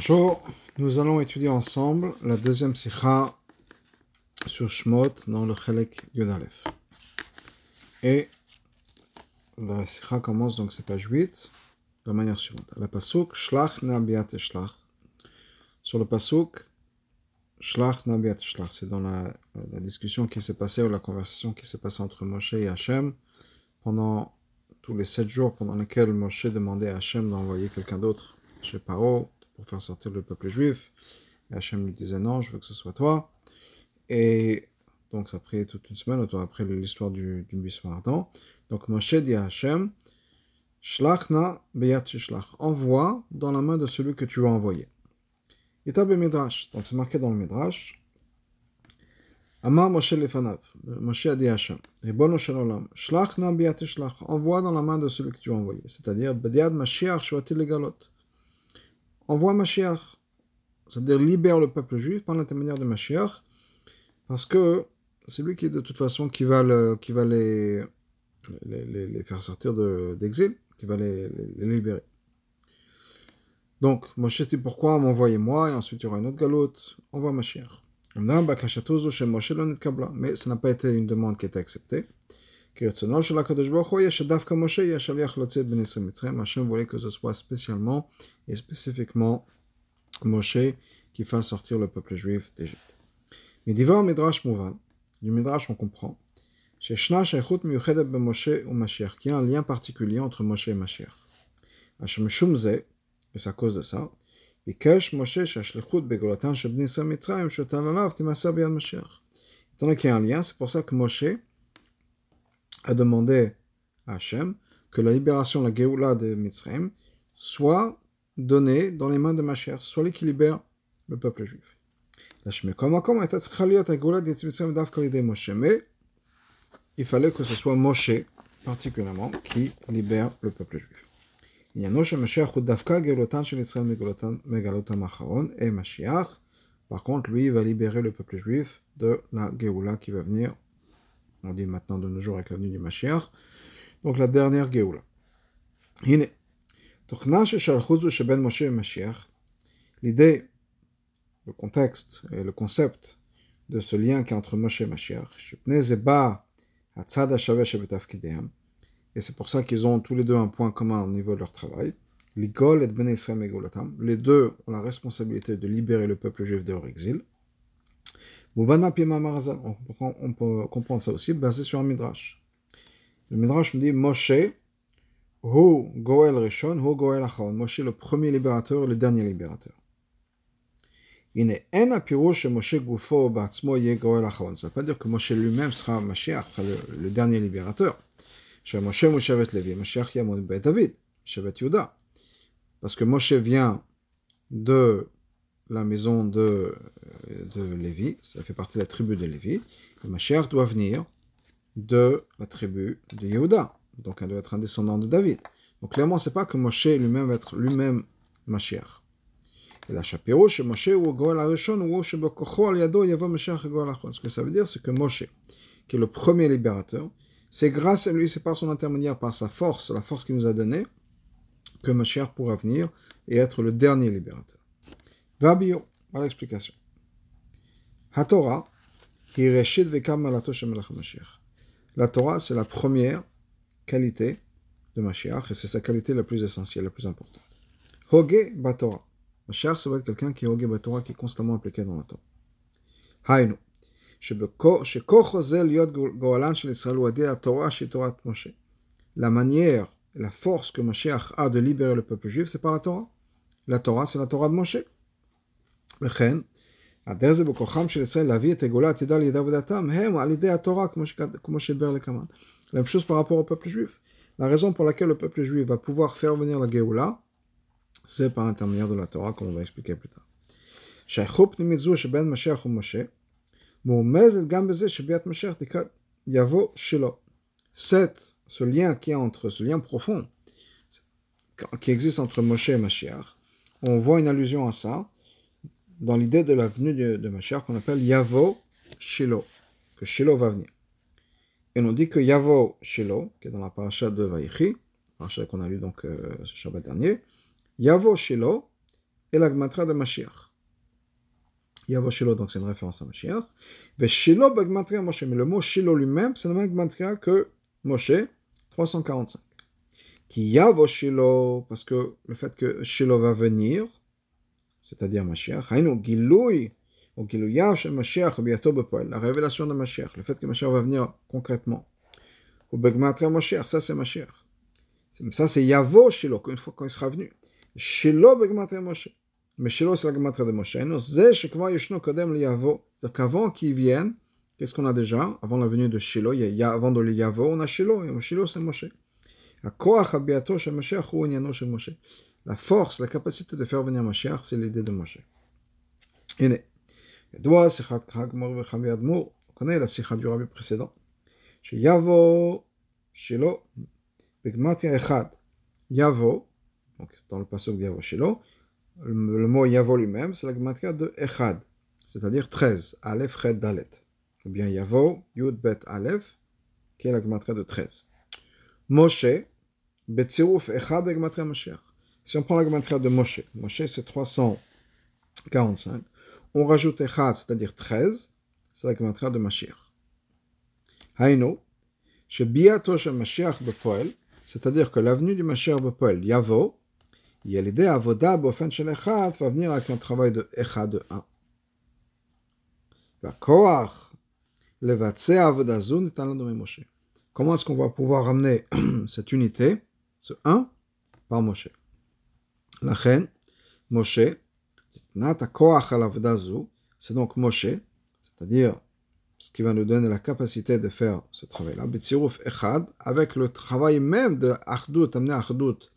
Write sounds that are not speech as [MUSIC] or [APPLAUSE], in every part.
Bonjour, nous allons étudier ensemble la deuxième sikha sur Shmot dans le Chelek Yodalef. Et la sikha commence donc c'est page 8 de la manière suivante. La pasuk Shlach na biat shlach. Sur le pasuk Shlach na biat shlach, c'est dans la, la discussion qui s'est passée ou la conversation qui s'est passée entre Moshe et Hachem pendant tous les sept jours pendant lesquels Moshe demandait à Hachem d'envoyer quelqu'un d'autre chez Paro pour faire sortir le peuple juif. Et Hachem lui disait non, je veux que ce soit toi. Et donc ça a pris toute une semaine, après l'histoire du, du buisson ardent. Donc Moshe dit à Hachem, Shlachna beyat envoie dans la main de celui que tu vas envoyer. Itab Midrash, donc c'est marqué dans le Midrash. Amar Moshe lefanav, Moshe a dit à Hachem, Ribono shalom, Shlachna beyat shlach, envoie dans la main de celui que tu vas envoyer. C'est-à-dire, Bediad Mashiach shuatil legalot envoie Mashiach, c'est-à-dire libère le peuple juif par l'intermédiaire de Mashiach, parce que c'est lui qui, de toute façon, qui va, les, faire sortir d'exil, qui va les, libérer. Donc, Moshe dit pourquoi m'envoyer moi, et ensuite il y aura une autre galoute, envoie Mashiach. Mais ça n'a pas été une demande qui a été acceptée. Hachem voulait que ce soit spécialement et spécifiquement Moshe qui fasse sortir le peuple juif d'Égypte. Mais d'Ivar Midrash Mouvan, du Midrash on comprend, chez Shna Sheikhut Miyuchedet ben Moshe ou Mashiach, qu'il y a un lien particulier entre Moshe et Mashiach. Hachem Shumze, et c'est à cause de ça, ביקש משה שהשליחות בגאולתן של בני ישראל מצרים שהוטל עליו תימסר ביד משיח. Étant donné qu'il y a un lien, c'est pour ça que Moshe a demandé à Hachem que la libération, la Géoula de Mitzrayim, soit donnée dans les mains de Mashiach, soit lui qui libère le peuple juif. Il fallait que ce soit Moshe, particulièrement, qui libère le peuple juif. Et Mashiach, par contre, lui, va libérer le peuple juif de la Géoula qui va venir on dit maintenant de nos jours avec l'avenue du Mashiach. Donc la dernière Géoula. L'idée, le contexte et le concept de ce lien qui est entre Moshe et Mashiach, et c'est pour ça qu'ils ont tous les deux un point commun au niveau de leur travail. Les deux ont la responsabilité de libérer le peuple juif de leur exil. On, peut comprendre ça aussi basé sur un midrash. Le midrash nous dit Moshe, Hu Goel Rishon, Hu Goel Achon. Moshe le premier libérateur le dernier libérateur. Il Moshe. Ça ne veut pas dire que Moshe lui-même sera Mashiach, le, le dernier libérateur. Moshe Moshevet Levi, Mashiach Yamon Bet David, Shevet Yuda. Parce que Moshe vient de la maison de, Lévi, ça fait partie de la tribu de Lévi. Le Mashiach doit venir de la tribu de Yehuda, donc elle doit être un descendant de David. Donc clairement, c'est pas que Moshe lui-même va être lui-même Mashiach. Et la Shapiro, Moshe ou ou chez Yado, Yavo. Ce que ça veut dire, c'est que Moshe, qui est le premier libérateur, c'est grâce à lui, c'est par son intermédiaire, par sa force, la force qu'il nous a donnée, que Mashiach pourra venir et être le dernier libérateur. Vabio, voilà l'explication. La Torah, c'est la première qualité de Mashiach, et c'est sa qualité la plus essentielle, la plus importante. Hoge Batorah. Mashiach, ça va être quelqu'un qui est Hoge qui constamment impliqué dans la Torah. La manière, la force que Mashiach a de libérer le peuple juif, c'est par la Torah. La Torah, c'est la Torah de Moshe. וכן, הדרך זה בכוחם של ישראל להביא את הגאולה העתידה לידי עבודתם, הם על ידי התורה, כמו שהדבר לקמן. La même chose par rapport au peuple juif. La raison pour laquelle le peuple juif va pouvoir faire venir la Géoula, c'est par l'intermédiaire de la Torah, comme on va expliquer plus tard. שייכות פנימית זו שבין משיח ומשה, מורמזת גם בזה שביאת משיח נקרא יבוא שלו. Cette, ce lien qui est entre, ce lien profond, qui existe entre Moshe et Mashiach, on voit une allusion à ça, dans l'idée de la venue de, de qu'on appelle Yavo Shiloh, que Shiloh va venir. Et on dit que Yavo Shiloh, qui est dans la paracha de Vaïchi, paracha qu'on a lu donc euh, ce Shabbat dernier, Yavo Shiloh, et la Gematria de Mashiach. Yavo Shilo, donc c'est une référence à Mashiach. Ve Shilo Begmatria Moshe. Mais le mot Shilo lui-même, c'est la même Gematria que Moshe, 345. Qui Yavo Shilo, parce que le fait que Shilo va venir, c'est-à-dire Mashiach, la révélation de Mashiach, le fait que Mashiach va venir concrètement. Ça c'est Mashiach. Ça c'est Yavo Shilo, une fois qu'il sera venu. Shilo Begmatria Moshe. Mais Shilo, c'est la Gematria de Moshe. C'est-à-dire qu'avant qu'il vienne, qu'est-ce qu'on a déjà? Avant la venue de Shilo, avant de Yavo, on a Shilo. Et Shilo, c'est Moshe la force, la capacité de faire venir Mashiach, c'est l'idée de Moshe. Iné. On connaît la sikha du rabbi précédent. Chez Yavo, Shelo, Bigmatia Echad. Yavo, donc dans le passage de Yavo Shelo, le mot Yavo lui-même, c'est la gmatia de Echad, c'est-à-dire 13, Aleph, Red, Dalet. Ou bien Yavo, Yud, Bet, Aleph, qui est la gmatia de 13. Moshe, Betsirouf, Echad, Gmatia Mashiach. Si on prend la gematria de Moshe, Moshe c'est 345, on rajoute Echad, c'est-à-dire 13, c'est la gematria de Mashiach. Haino, Mashiach Bepoel, c'est-à-dire que l'avenue du Mashiach Bepoel, Yavo, il y a l'idée Avoda Bofen Shel va venir avec un travail de Echad de 1. Koach, Levatse Avodazun, Etanladome Moshe. Comment est-ce qu'on va pouvoir ramener [CLEARS THROAT] cette unité, ce 1, par Moshe? La reine, Moshe, c'est donc Moshe, c'est-à-dire ce qui va nous donner la capacité de faire ce travail-là, avec le travail même de Achdut, amener Achdut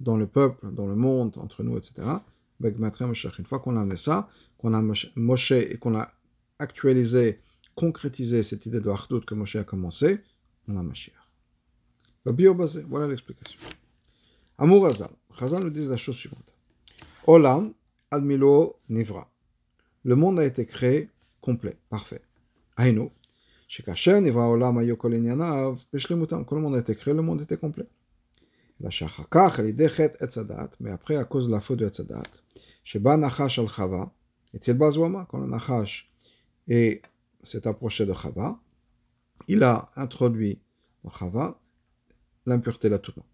dans le peuple, dans le monde, entre nous, etc. Une fois qu'on a amené ça, qu'on a Moshe et qu'on a actualisé, concrétisé cette idée de Achdut que Moshe a commencé, on a Mashiach. Voilà l'explication. Amour Hazal. Hazal nous dit la chose suivante. Olam admilo nivra. Le monde a été créé complet, parfait. Aïno. Shekasher nivra olam ayokol. Beshlemutam. Quand le monde a été créé, le monde était complet. La shachakach, l'idée chet etzadat. Mais après, à cause de la faute de etzadat. Sheba nachash al chava. Et il bazouama? Quand le nachash s'est approché de chava, il a introduit dans Chava l'impureté, la touma.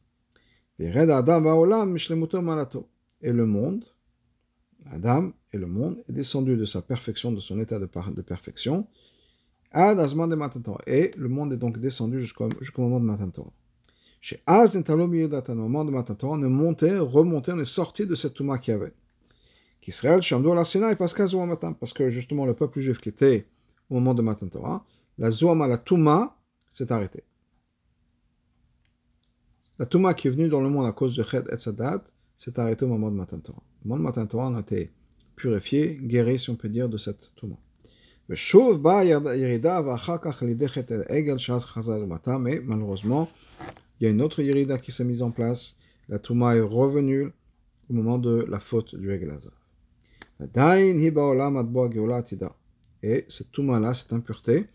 Et le monde, Adam et le monde, est descendu de sa perfection, de son état de, de perfection, et le monde est donc descendu jusqu'au moment de Matan Torah. Chez Az, au moment de Matan Torah, on est monté, remonté, on est sorti de cette touma qu'il avait. Qu'Israël, Shamdo, la Sinaï, parce que justement le peuple juif qui était au moment de Matan Torah, la Zoama, la Touma, s'est arrêtée. La Touma qui est venue dans le monde à cause de Ched et Sadat s'est arrêtée au moment de Matan Torah. Au moment de Matan Torah, a été purifié, guéri, si on peut dire, de cette Touma. Mais malheureusement, il y a une autre Yerida qui s'est mise en place. La Touma est revenue au moment de la faute du Egelaza. Et cette Touma-là, cette impureté,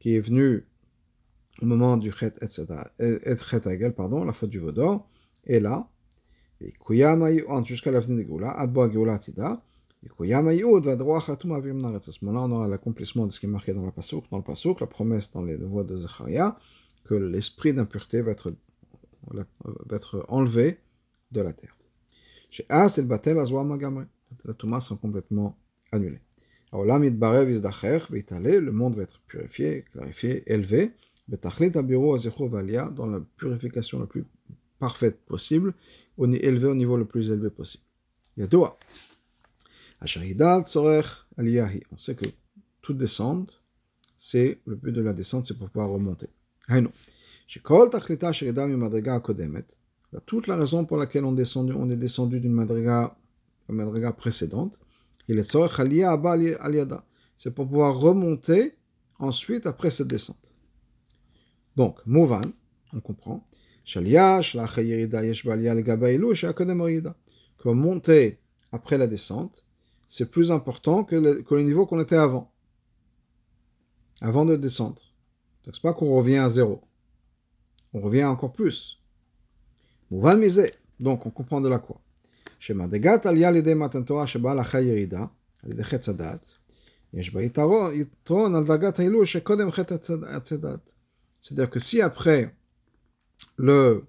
qui est venu au moment du Chet et pardon, la faute du Vaudor, et là, jusqu'à l'avenir de Géoula, Adbo Géoula Tida, moment-là, on aura l'accomplissement de ce qui est marqué dans la Pasuk, dans le Pasuk, la promesse dans les voies de Zacharia, que l'esprit d'impureté va être, va être enlevé de la terre. Chez As et Batel, la Touma sera complètement annulée. Le monde va être purifié, clarifié, élevé, dans la purification la plus parfaite possible, élevé au niveau le plus élevé possible. On sait que toute descente, c'est le but de la descente, c'est pour pouvoir remonter. Toute la raison pour laquelle on, descendu, on est descendu d'une madriga, madriga précédente, c'est pour pouvoir remonter ensuite après cette descente. Donc, Mouvan, on comprend. Que monter après la descente, c'est plus important que le, que le niveau qu'on était avant. Avant de descendre. Donc, c'est pas qu'on revient à zéro. On revient encore plus. Mouvan misé. Donc, on comprend de la quoi שמדרגת עלייה על ידי מתן תורה שבאה לאחר ירידה, על ידי חץ הדת, יש בה יתרון, יתרון על דרגת העילוי שקודם חטא עץ הדת. C'est-à-dire que si après le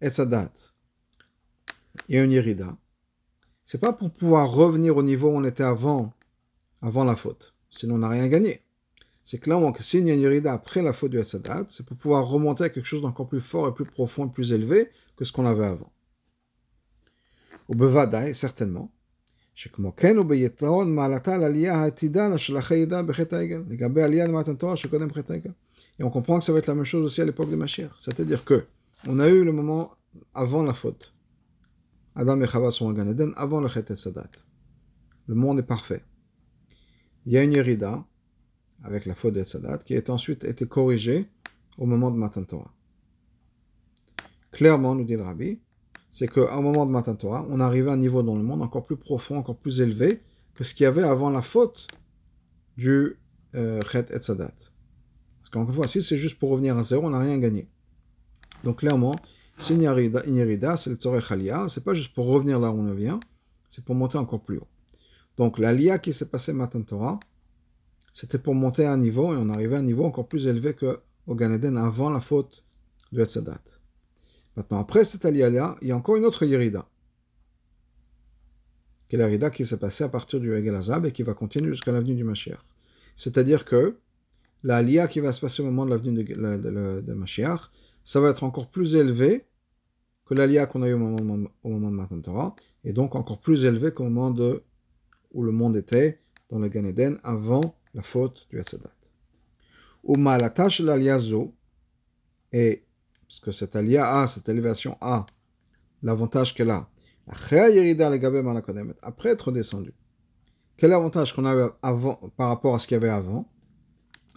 עץ הדת, il y a une yérida, c'est pas pour pouvoir revenir au niveau où on était avant, avant la faute. Sinon, on n'a rien gagné. C'est clairement que s'il y a une yérida après la faute du עץ הדת, c'est pour pouvoir remonter à quelque chose d'encore plus fort et plus profond et plus élevé que ce qu'on avait avant. Ou bevadaï, certainement. שכמו כן הוא ביתרון מעלתה על עלייה העתידה של אחרי ידע בחטא העגל, לגבי עלייה למתן תורה שקודם בחטא העגל. Et on comprend que ça va être la même chose aussi à l'époque de Mashiach. C'est-à-dire que on a eu le moment avant la faute. Adam et Chava sont en Gan Eden avant le Chet Sadat. Le monde est parfait. Il y a une Yerida avec la faute de Sadat qui a ensuite été corrigée au moment de Matan Torah. Clairement, nous dit le Rabbi, c'est qu'au moment de Matan Torah, on arrivait à un niveau dans le monde encore plus profond, encore plus élevé que ce qu'il y avait avant la faute du euh, Chet et Sadat. Parce qu'encore une fois, si c'est juste pour revenir à zéro, on n'a rien gagné. Donc clairement, si une Yerida, c'est le Tzorech Aliyah, c'est pas juste pour revenir là où on vient, c'est pour monter encore plus haut. Donc l'Aliyah qui s'est passé Matan Torah, c'était pour monter à un niveau, et on arrivait à un niveau encore plus élevé qu'au Gan Eden avant la faute de Sadat. Maintenant, après cette aliyah-là, il y a encore une autre Yerida. Qui est la qui s'est passée à partir du Egel Azab et qui va continuer jusqu'à l'avenue du Mashiach. C'est-à-dire que la aliyah qui va se passer au moment de l'avenue de, de, ça va être encore plus élevé que l'aliyah qu'on a eu au moment, de Matan Torah, et donc encore plus élevé qu'au moment où le monde était dans le Gan Eden avant la faute du Etzadat. Ou malatash l'aliyah zo, et parce que cette alia a, cette élévation a l'avantage qu'elle a. Après être descendu. Quel avantage qu'on a avant, par rapport à ce qu'il y avait avant?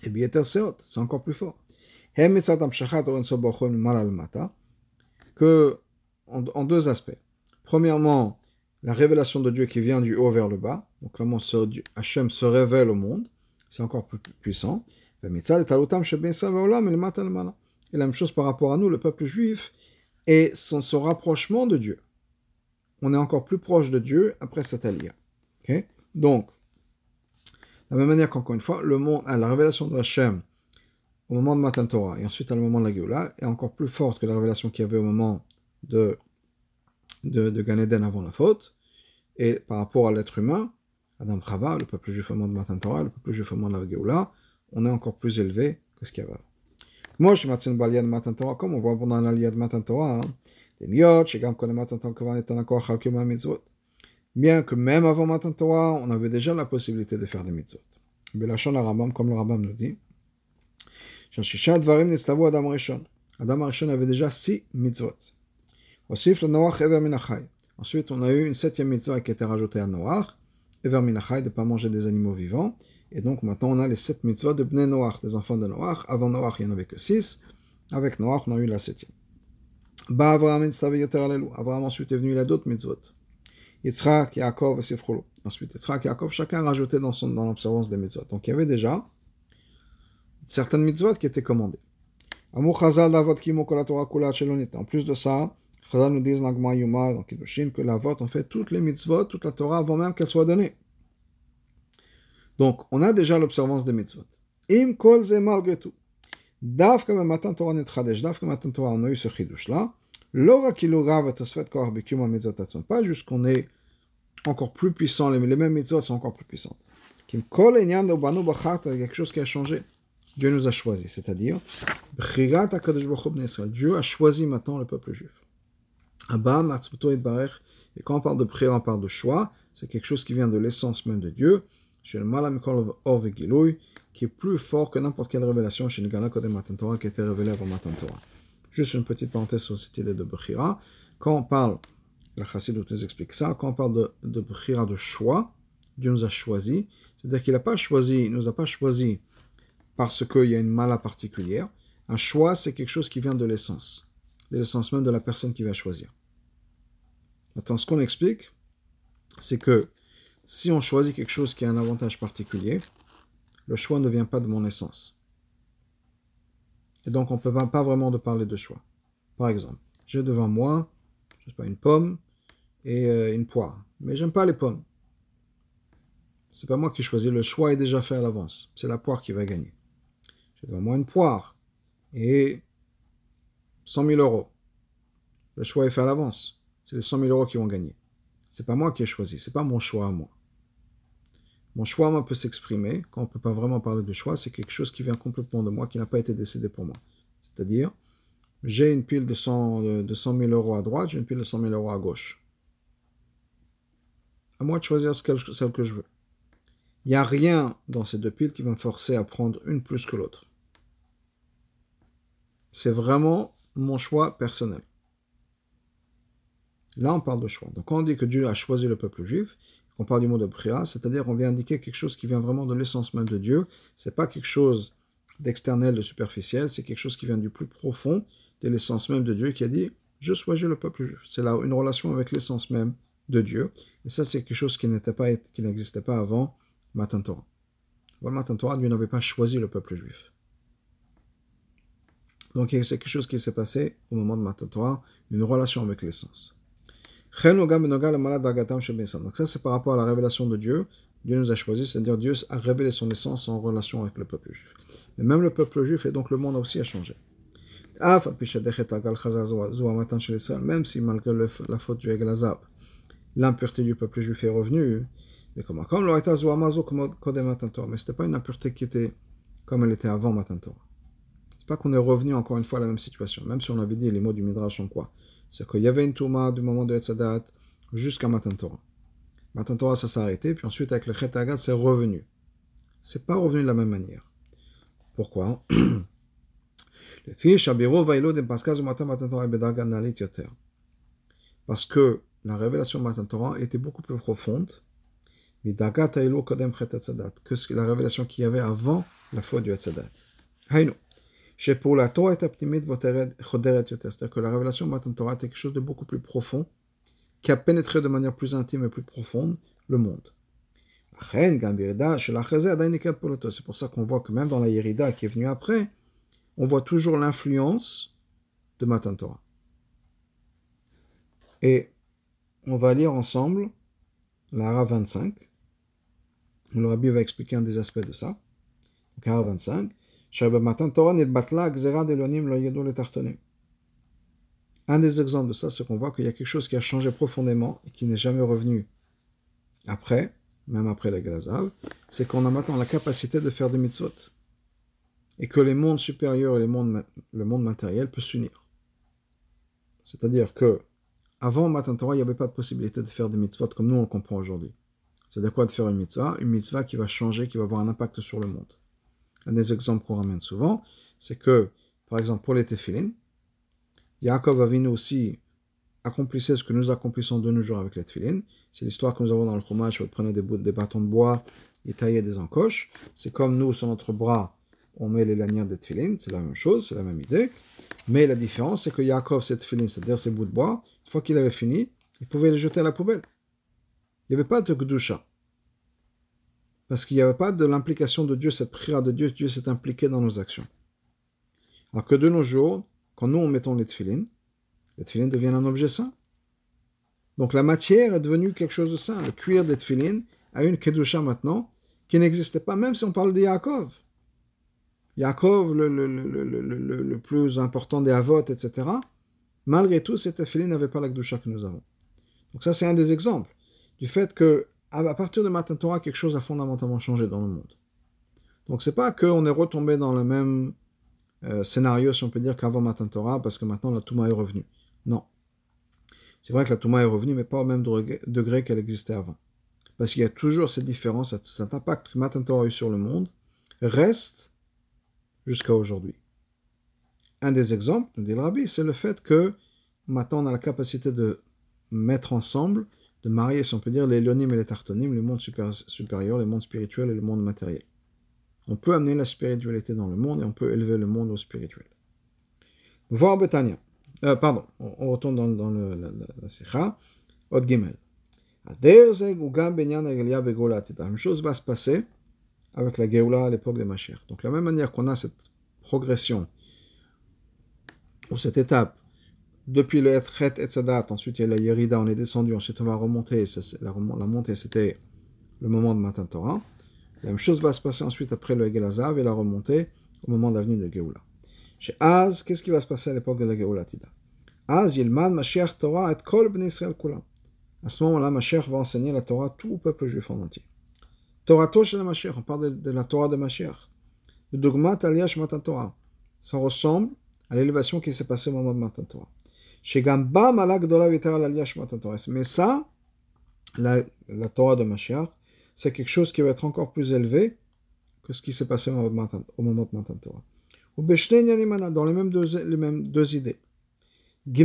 Eh bien, c'est encore plus fort. Que, en, deux aspects. Premièrement, la révélation de Dieu qui vient du haut vers le bas. Donc, comment Hachem se révèle au monde. C'est encore plus puissant. Et la même chose par rapport à nous, le peuple juif, et son, rapprochement de Dieu. On est encore plus proche de Dieu après cette alliance. Donc, de la même manière qu'encore une fois, le monde la révélation de Hachem au moment de Matan Torah et ensuite à le moment de la Géoula est encore plus forte que la révélation qu'il y avait au moment de, de, Gan Eden avant la faute. Et par rapport à l'être humain, Adam Chava, le peuple juif au moment de Matan Torah, le peuple juif au moment de la Géoula, on est encore plus élevé que ce qu'il y avait avant. Moi, je suis à l'aliyah de Matan Torah, comme on voit pendant l'aliyah de Matan Torah, hein. des miotes, je gamme qu'on est Matan Torah, qu'on est en accord avec mitzvot bien que même avant Matan Torah, on avait déjà la possibilité de faire des mitzvot. Belachon Arabam, comme le Rambam nous dit, Shashisha Dvarim Adam Rishon. Adam Rishon avait déjà six mitzvot. Osif le Noach Ever Minachai. Ensuite, on a eu une septième mitzvah qui a été rajoutée à Noach, Ever Minachai, de ne pas manger des animaux vivants. Et donc maintenant, on a les sept mitzvahs de Bnei Noach, des enfants de Noach. Avant Noach, il n'y en avait que six. Avec Noach, on a eu la septième. Bah Yoter Avraham ensuite est venu, il a d'autres mitzvot. Yitzhak, Yaakov et Sifrolo. Ensuite, Yitzhak, Yaakov, chacun rajouté dans, son, dans l'observance des mitzvot. Donc il y avait déjà certaines mitzvot qui étaient commandées. En plus de ça, Chazal nous dit, Nagma, Yuma, donc Kiddushin, que la vote, on fait toutes les mitzvot, toute la Torah, avant même qu'elle soit donnée. Donc, on a déjà l'observance des mitzvot. Im kol malgré tout. Davka matan Torah netchadesh, davka matan Torah, on a eu ce chidush-là. L'ora kilu rav et osfet kor bikum mitzvot atzman. Pas juste qu'on est encore plus puissant, les, mêmes mitzvot sont encore plus puissantes. Kim kol enyan banu bachat, quelque chose qui a changé. Dieu nous a choisi, c'est-à-dire, baruch Dieu a choisi maintenant le peuple juif. Abba matzmuto barech. Et quand on parle de prière, on parle de choix. C'est quelque chose qui vient de l'essence même de Dieu chez le Or qui est plus fort que n'importe quelle révélation chez le qui a été révélée avant Matan Torah. Juste une petite parenthèse sur cette idée de Bechira. Quand on parle, la Chassidut nous explique ça, quand on parle de, de de choix, Dieu nous a choisi, c'est-à-dire qu'il n'a pas choisi, il nous a pas choisi parce qu'il y a une mala particulière. Un choix, c'est quelque chose qui vient de l'essence, de l'essence même de la personne qui va choisir. Maintenant, ce qu'on explique, c'est que si on choisit quelque chose qui a un avantage particulier, le choix ne vient pas de mon essence. Et donc on ne peut pas vraiment de parler de choix. Par exemple, j'ai devant moi, je sais pas, une pomme, et euh, une poire. Mais j'aime pas les pommes. C'est pas moi qui choisis, le choix est déjà fait à l'avance. C'est la poire qui va gagner. J'ai devant moi une poire et 100 000 euros. Le choix est fait à l'avance. C'est les 100 000 euros qui vont gagner. C'est pas moi qui ai choisi, c'est pas mon choix à moi. Mon choix peut s'exprimer, quand on ne peut pas vraiment parler de choix, c'est quelque chose qui vient complètement de moi, qui n'a pas été décidé pour moi. C'est-à-dire, j'ai une pile de 100, de 100 000 euros à droite, j'ai une pile de 100 000 euros à gauche. À moi de choisir celle que je veux. Il n'y a rien dans ces deux piles qui va me forcer à prendre une plus que l'autre. C'est vraiment mon choix personnel. Là, on parle de choix. Donc, quand on dit que Dieu a choisi le peuple juif, on parle du mot de prière, c'est-à-dire on vient indiquer quelque chose qui vient vraiment de l'essence même de Dieu. C'est pas quelque chose d'externel, de superficiel, c'est quelque chose qui vient du plus profond de l'essence même de Dieu qui a dit Je choisis le peuple juif. C'est là une relation avec l'essence même de Dieu. Et ça, c'est quelque chose qui n'était pas, qui n'existait pas avant Matan Torah. Avant Matan Torah, Dieu n'avait pas choisi le peuple juif. Donc c'est quelque chose qui s'est passé au moment de Matan Torah, une relation avec l'essence. Donc ça, c'est par rapport à la révélation de Dieu. Dieu nous a choisi, c'est-à-dire Dieu a révélé son essence en relation avec le peuple juif. Mais même le peuple juif et donc le monde aussi a changé. Même si malgré la faute du Eglazab, l'impureté du peuple juif est revenue, mais comment Comme Mais ce n'était pas une impureté qui était comme elle était avant Matan Torah. C'est pas qu'on est revenu encore une fois à la même situation, même si on avait dit les mots du Midrash sont quoi c'est qu'il y avait une touma du moment de Etzadat jusqu'à Matan Torah. Matan Torah, ça s'est arrêté, puis ensuite avec le Chet c'est revenu. C'est pas revenu de la même manière. Pourquoi? [CLEARS THROAT] Parce que la révélation de Matan Torah était beaucoup plus profonde que la révélation qu'il y avait avant la faute du Etzadat. C'est-à-dire que la révélation Matan Torah quelque chose de beaucoup plus profond, qui a pénétré de manière plus intime et plus profonde le monde. C'est pour ça qu'on voit que même dans la Yerida qui est venue après, on voit toujours l'influence de Matan Torah. Et on va lire ensemble la Hara 25. Le Rabbi va expliquer un des aspects de ça. Donc, Hara 25. Un des exemples de ça, c'est qu'on voit qu'il y a quelque chose qui a changé profondément et qui n'est jamais revenu après, même après la Gazav, c'est qu'on a maintenant la capacité de faire des mitzvot. Et que les mondes supérieurs et le monde matériel peuvent s'unir. C'est-à-dire que avant Matan Torah, il n'y avait pas de possibilité de faire des mitzvot comme nous on comprend aujourd'hui. C'est-à-dire quoi de faire une mitzvah? Une mitzvah qui va changer, qui va avoir un impact sur le monde. Un des exemples qu'on ramène souvent, c'est que, par exemple, pour les téphilines, Yaakov Avinu aussi accomplissait ce que nous accomplissons de nos jours avec les téphilines. C'est l'histoire que nous avons dans le Chumash où il prenait des, des bâtons de bois et taillait des encoches. C'est comme nous, sur notre bras, on met les lanières des téphilines, c'est la même chose, c'est la même idée. Mais la différence, c'est que Yaakov, ces téphilines, c'est-à-dire ces bouts de bois, une fois qu'il avait fini, il pouvait les jeter à la poubelle. Il n'y avait pas de Gdusha. Parce qu'il n'y avait pas de l'implication de Dieu, cette prière de Dieu, Dieu s'est impliqué dans nos actions. Alors que de nos jours, quand nous on mettons les tefilines, les tefilines deviennent un objet saint. Donc la matière est devenue quelque chose de saint. Le cuir des a une kedusha maintenant qui n'existait pas, même si on parle de Yaakov. Yaakov, le, plus important des Avot, etc. Malgré tout, ces tefilines n'avaient pas la kedusha que nous avons. Donc ça, c'est un des exemples du fait que à partir de Matan Torah, quelque chose a fondamentalement changé dans le monde. Donc c'est pas qu'on est retombé dans le même euh, scénario, si on peut dire, qu'avant Matan Torah, parce que maintenant la Touma est revenue. Non. C'est vrai que la Touma est revenue, mais pas au même degré qu'elle existait avant. Parce qu'il y a toujours cette différence, cet impact que Matan Torah a eu sur le monde, reste jusqu'à aujourd'hui. Un des exemples, nous dit le Rabbi, c'est le fait que maintenant on a la capacité de mettre ensemble de marier, si on peut dire, les Lyonim et les Tartonim, les mondes supérieurs, les mondes spirituels et le monde matériel. On peut amener la spiritualité dans le monde et on peut élever le monde au spirituel. Voir Betania. Euh, pardon, on, retourne dans, dans le, la, la, Sikha. Od Gimel. La même chose va se passer avec la Geoula à l'époque de Mashiach. Donc, la même manière qu'on a cette progression, ou cette étape depuis le Etchet Etzadat, ensuite il y a la Yerida, on est descendu, ensuite on va remonter, la, la, montée c'était le moment de Matan Torah. La même chose va se passer ensuite après le Egel et la remontée au moment de l'avenue de Geoula. Chez Az, qu'est-ce qui va se passer à l'époque de la Geoula Tida? Az, Yilman, Mashiach Torah et Kol Ben Israël Kula. À ce moment-là, Mashiach va enseigner la Torah tout le peuple juif en entier. Torah Tosh la Mashiach, on parle de, la Torah de Mashiach. Le dogmat Aliyash Matan Torah. Ça ressemble à l'élévation qui s'est passée au moment de Matan Torah. Mais ça, la, Torah de Mashiach, c'est quelque chose qui va être encore plus élevé que ce qui s'est passé au moment de Matan Torah. Dans les mêmes deux, les mêmes deux idées. Et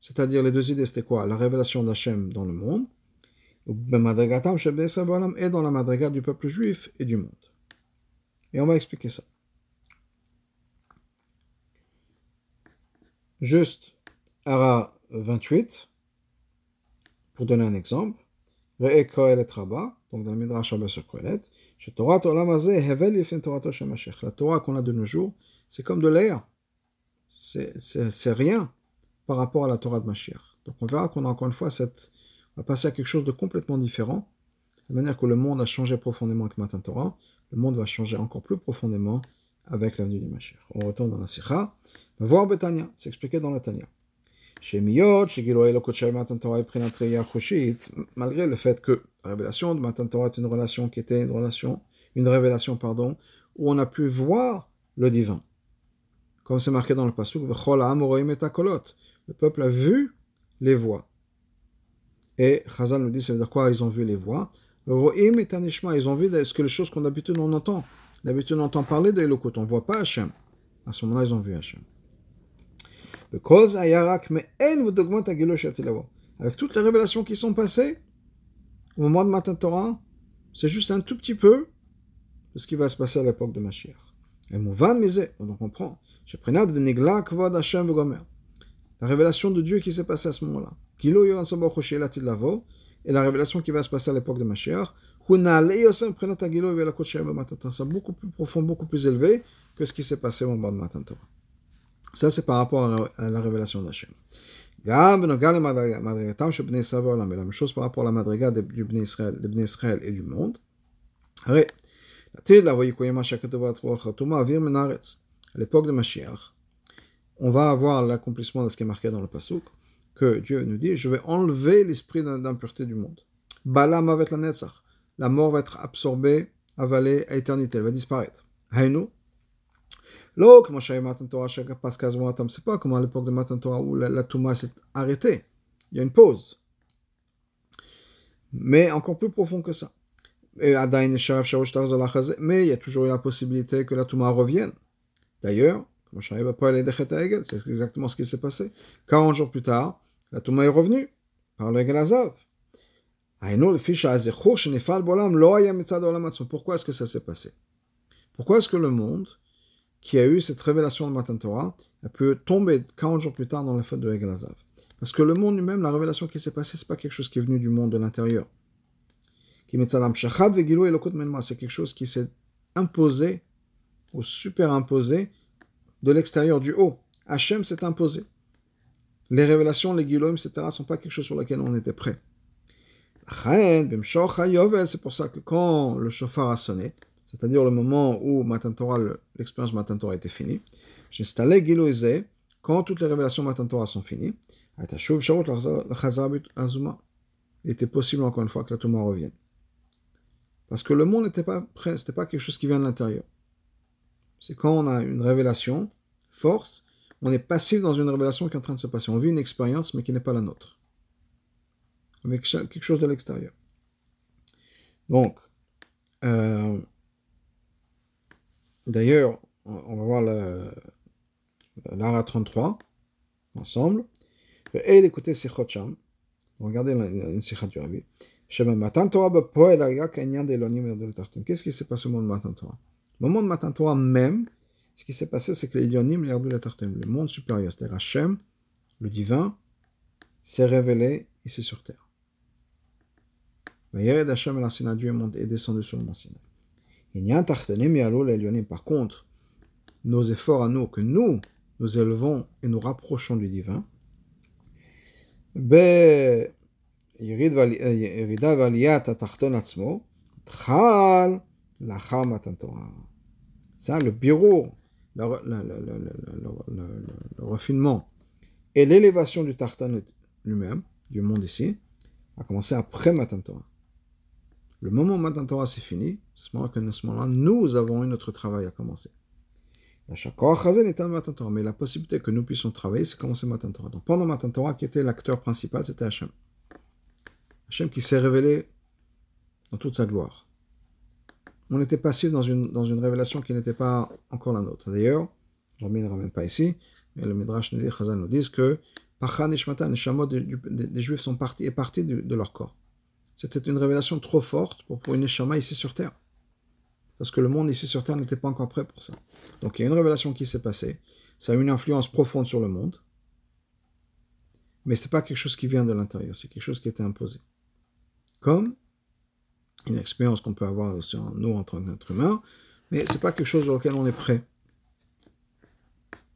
c'est-à-dire les deux idées, c'était quoi La révélation d'Hachem dans le monde, et dans la madriga du peuple juif et du monde. Et on va expliquer ça. Juste, Ara 28, pour donner un exemple. Kohelet Rabba, donc dans le Midrash Rabba sur La Torah qu'on a de nos jours, c'est comme de l'air. C'est rien par rapport à la Torah de Mashiach. Donc on verra qu'on a encore une fois cette. On va passer à quelque chose de complètement différent. De manière que le monde a changé profondément avec Matan Torah, le monde va changer encore plus profondément avec l'avenue du Mashiach. On retourne dans la Sikha. Voir Betania, c'est expliqué dans la Tanya malgré le fait que la révélation de Matan Torah est une relation qui était une relation, une révélation, pardon, où on a pu voir le divin. Comme c'est marqué dans le passage, le peuple a vu les voix. Et Chazal nous dit, ça veut dire quoi? Ils ont vu les voix. Ils ont vu ce que les choses qu'on d'habitude on entend. D'habitude on entend parler de on ne voit pas Hachem. À ce moment-là, ils ont vu Hachem. Avec toutes les révélations qui sont passées, au moment de Matan Torah, c'est juste un tout petit peu de ce qui va se passer à l'époque de Mashiach. Et Mouvan Mizé, on comprend. La révélation de Dieu qui s'est passée à ce moment-là. Et la révélation qui va se passer à l'époque de Mashiach, c'est beaucoup plus profond, beaucoup plus élevé que ce qui s'est passé au moment de Matan Torah. Ça, c'est par rapport à la révélation d'Hachem. La même chose par rapport à la madriga de Bnei Israël et du monde. À l'époque de Mashiach, on va avoir l'accomplissement de ce qui est marqué dans le Pasuk, que Dieu nous dit, je vais enlever l'esprit d'impureté du monde. Balam avec la Netzach. La mort va être absorbée, avalée à éternité, elle va disparaître. Hainu, c'est pas comme à l'époque de Matan Torah où la, la Touma s'est arrêtée. Il y a une pause. Mais encore plus profond que ça. mais il y a toujours eu la possibilité que la Touma revienne. D'ailleurs, c'est exactement ce qui s'est passé. 40 jours plus tard, la Touma est revenue par le Gelazav. Pourquoi est-ce que ça s'est passé? Pourquoi est-ce que le monde qui a eu cette révélation de Matan Torah, elle peut tomber 40 jours plus tard dans la fête de Eglazav. Parce que le monde lui-même, la révélation qui s'est passée, c'est pas quelque chose qui est venu du monde de l'intérieur. C'est quelque chose qui s'est imposé, ou superimposé, de l'extérieur, du haut. Hachem s'est imposé. Les révélations, les Giloim, etc., ne sont pas quelque chose sur lequel on était prêt. C'est pour ça que quand le chauffard a sonné, c'est-à-dire le moment où l'expérience Matan Torah était finie. Quand toutes les révélations Matan Torah sont finies, il était possible encore une fois que la Touma revienne. Parce que le monde n'était pas prêt, ce n'était pas quelque chose qui vient de l'intérieur. C'est quand on a une révélation forte, on est passif dans une révélation qui est en train de se passer. On vit une expérience, mais qui n'est pas la nôtre. Vit quelque chose de l'extérieur. Donc, euh, D'ailleurs, on va voir l'ara 33 ensemble. Et écoutez Sichot Sham. Regardez une Sichot du Rabbi. Qu'est-ce qui s'est passé au moment de Matan Torah? Au moment de Matan Torah même, ce qui s'est passé, c'est que les Yonim, les le monde supérieur, c'est-à-dire Hachem, le divin, s'est révélé ici sur terre. Vayered Hashem el Sinaï, Dieu est descendu sur le mont Sinaï. Par contre, nos efforts à nous, que nous, nous élevons et nous rapprochons du divin, euh, ça, le bureau, le, le refinement et l'élévation du tartan lui-même, du monde ici, a commencé après Matan Torah. Le moment où Matan Torah c'est fini, c'est ce moment-là, nous avons eu notre travail à commencer. Mais la possibilité que nous puissions travailler, c'est commencer Matan Torah. Donc pendant Matan Torah, qui était l'acteur principal, c'était Hachem. Hachem qui s'est révélé dans toute sa gloire. On était passif dans une, dans une révélation qui n'était pas encore la nôtre. D'ailleurs, je ne ramène pas ici, mais le Midrash nous dit, nous dit que Pacha Nishmata, Neshama des, des Juifs sont partis, est parti de, de, leur corps. C'était une révélation trop forte pour, une Neshama ici sur terre. Parce que le monde ici sur terre n'était pas encore prêt pour ça. Donc il y a une révélation qui s'est passée. Ça a une influence profonde sur le monde. Mais ce n'est pas quelque chose qui vient de l'intérieur, c'est quelque chose qui était imposé comme une expérience qu'on peut avoir aussi en nous en tant qu'être humain, mais c'est pas quelque chose auquel on est prêt.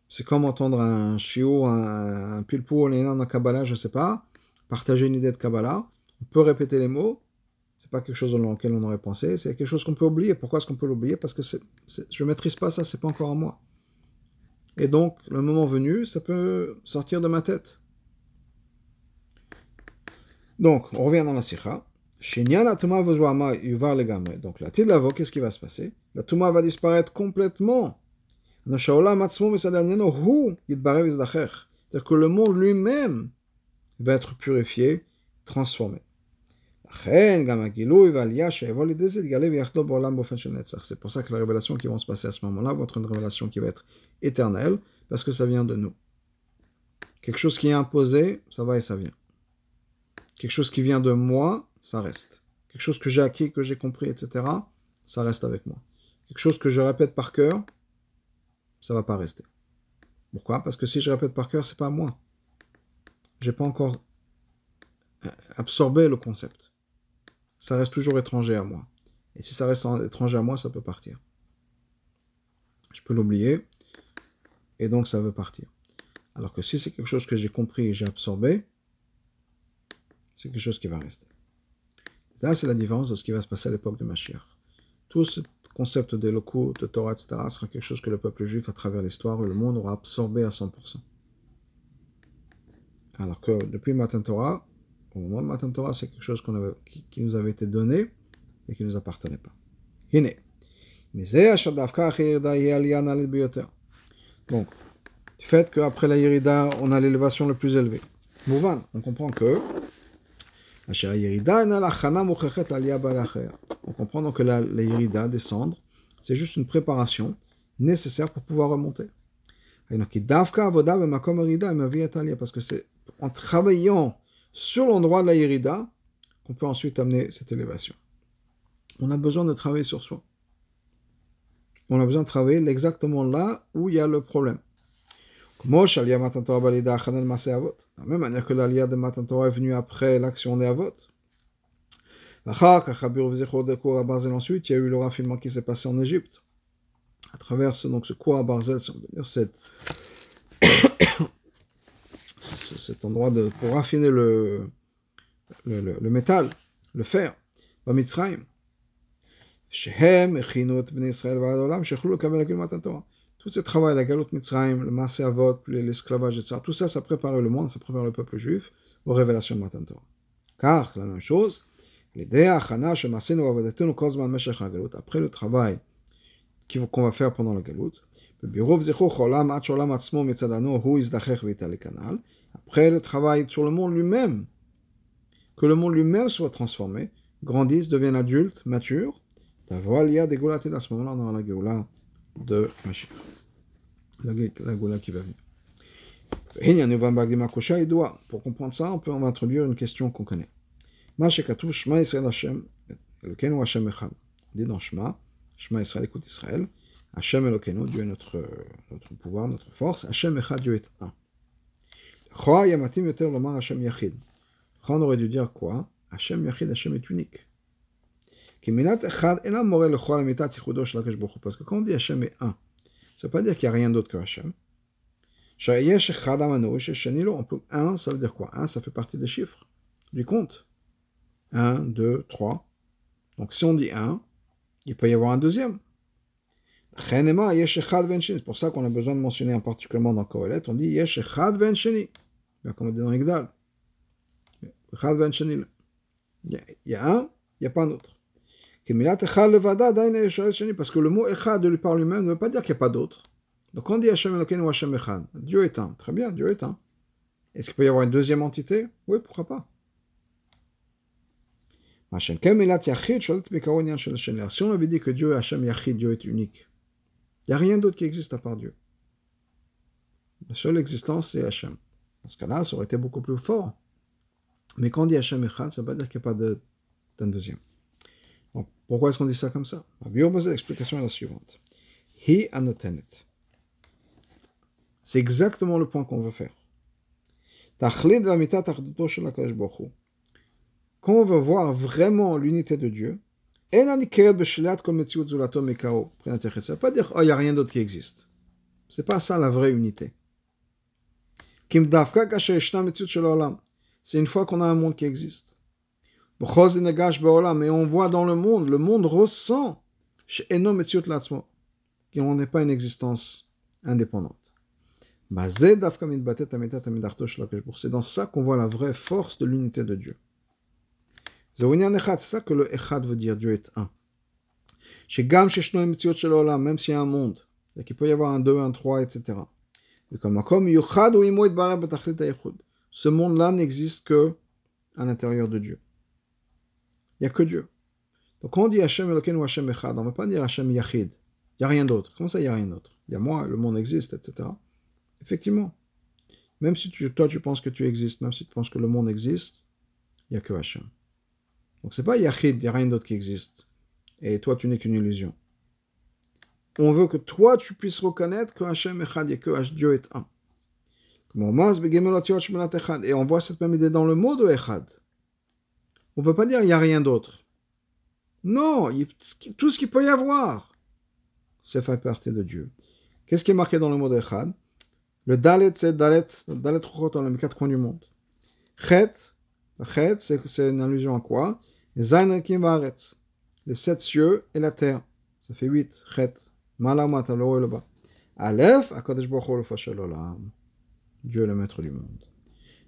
C'est comme entendre un chiot, un, un pilpou, un Kabbalah, je sais pas, partager une idée de Kabbalah. On peut répéter les mots, c'est pas quelque chose auquel on aurait pensé, c'est quelque chose qu'on peut oublier. Pourquoi est-ce qu'on peut l'oublier? Parce que je ne maîtrise pas ça, c'est pas encore à moi. Et donc, le moment venu, ça peut sortir de ma tête. Donc, on revient dans la sikha. Donc la tilavo, qu'est-ce qui va se passer? La Touma va disparaître complètement. C'est-à-dire que le monde lui-même va être purifié, transformé. C'est pour ça que la révélation qui va se passer à ce moment-là va être une révélation qui va être éternelle, parce que ça vient de nous. Quelque chose qui est imposé, ça va et ça vient. Quelque chose qui vient de moi, ça reste. Quelque chose que j'ai acquis, que j'ai compris, etc., ça reste avec moi. Quelque chose que je répète par cœur, ça va pas rester. Pourquoi? Parce que si je répète par cœur, c'est pas moi. J'ai pas encore absorbé le concept. Ça reste toujours étranger à moi. Et si ça reste étranger à moi, ça peut partir. Je peux l'oublier, et donc ça veut partir. Alors que si c'est quelque chose que j'ai compris et j'ai absorbé, c'est quelque chose qui va rester. Ça, c'est la différence de ce qui va se passer à l'époque de Mashiach. Tout ce concept de locaux, de Torah, etc., sera quelque chose que le peuple juif, à travers l'histoire, le monde aura absorbé à 100%. Alors que depuis Matan Torah, au moment de Matan Torah, c'est quelque chose qui, nous avait été donné et qui ne nous appartenait pas. Donc, du fait qu'après la Yerida, on a l'élévation la plus élevée. Mouvan, on comprend que on comprend donc que la, la descendre, c'est juste une préparation nécessaire pour pouvoir remonter. Parce que c'est en travaillant sur l'endroit de la Yerida qu'on peut ensuite amener cette élévation. On a besoin de travailler sur soi. On a besoin de travailler exactement là où il y a le problème. De la même manière que l'aliyah de Matan Torah est venue après l'action des Avot. Ensuite, il y a eu le raffinement qui s'est passé en Égypte. À travers ce, donc, ce cours à Barzel, cette, cet endroit de, pour raffiner le, le, le, le métal, le fer, Mitzrayim. Tout ce travail, la galoute Mitzrayim, le Maasé Avot, l'esclavage, etc., tout ça, ça prépare le monde, ça prépare le peuple juif aux révélations de Matan Torah. Car, la même chose, après le travail qu'on va faire pendant la galoute, après le travail sur le monde lui-même, que le monde lui-même soit transformé, grandisse, devienne adulte, mature, à ce moment-là, dans la Géoula de Mashiach la, Goula qui va venir. Pour comprendre ça, on peut on va introduire une question qu'on connaît. Shema Israël Hashem, Elokeinu Hashem Echad. dit dans Shema, Shema Israël, écoute Israël, Hashem Elokeinu, Dieu est notre, notre pouvoir, notre force, Hashem Echad, Dieu est un. Choa Yamatim Yoter Lomar Hashem Yachid. on aurait dû dire quoi? Hashem Yachid, Hashem est unique. Parce que quand on dit Hashem est un, ça veut pas dire qu'il n'y a rien d'autre que Hachem. On peut, un, ça veut dire quoi? Un, ça fait partie des chiffres, du compte. 1, 2, 3. Donc si on dit 1, il peut y avoir un deuxième. C'est pour ça qu'on a besoin de mentionner en particulièrement dans Kohelet, on dit Yesh Echad Vensheni. Comme on dit dans. Echad Vensheni. Il y a un, il n'y a pas un autre. Parce que le mot Echad de lui par lui-même ne veut pas dire qu'il n'y a pas d'autre. Donc on dit Hashem Elokeinu ou Hashem Echad. Dieu est un. Très bien, Dieu est un. Est-ce qu'il peut y avoir une deuxième entité? Oui, pourquoi pas. Si on avait dit que Dieu est Hashem Yachid, Dieu est unique, il n'y a rien d'autre qui existe à part Dieu. La seule existence, c'est Hachem. Dans ce cas-là, ça aurait été beaucoup plus fort. Mais quand on dit Hachem Echad, ça ne veut pas dire qu'il n'y a pas d'un deuxième. Donc, pourquoi est-ce qu'on dit ça comme ça? L'explication est la suivante. He anotenet. C'est exactement le point qu'on veut faire. Quand on veut voir vraiment l'unité de Dieu, ça ne veut pas dire qu'il n'y a rien d'autre qui existe. Ce n'est pas ça la vraie unité. C'est une fois qu'on a un monde qui existe. Mais on voit dans le monde, le monde ressent qu'on n'est pas une existence indépendante. C'est dans ça qu'on voit la vraie force de l'unité de Dieu. C'est ça que le Echad veut dire, Dieu est un. Même s'il y a un monde, qu'il peut y avoir un 2, un 3, etc. Ce monde-là n'existe que à l'intérieur de Dieu. Il n'y a que Dieu. Donc quand on dit Hashem Elokeinu Hashem Echad, on ne va pas dire Hashem Yachid. Il n'y a rien d'autre. Comment ça, il n'y a rien d'autre? Il y a moi, le monde existe, etc. Effectivement. Même si toi tu penses que tu existes, même si tu penses que le monde existe, il n'y a que Hashem. Donc c'est pas Yachid, il n'y a rien d'autre qui existe. Et toi, tu n'es qu'une illusion. On veut que toi, tu puisses reconnaître que Hachem Echad et que Dieu est un. Et on voit cette même idée dans le mot de Echad. On ne veut pas dire il n'y a rien d'autre. Non, tout ce qu'il peut y avoir, c'est fait partie de Dieu. Qu'est-ce qui est marqué dans le mot de Echad? Le Dalet, c'est Dalet, Dalet dans les quatre coins du monde. Chet, Chet, c'est une allusion à quoi? Les sept cieux et la terre. Ça fait huit. Chet. Malamata, le haut et le bas. Aleph, Akadosh Baruch Hu, le Fashel Olam. Dieu le maître du monde.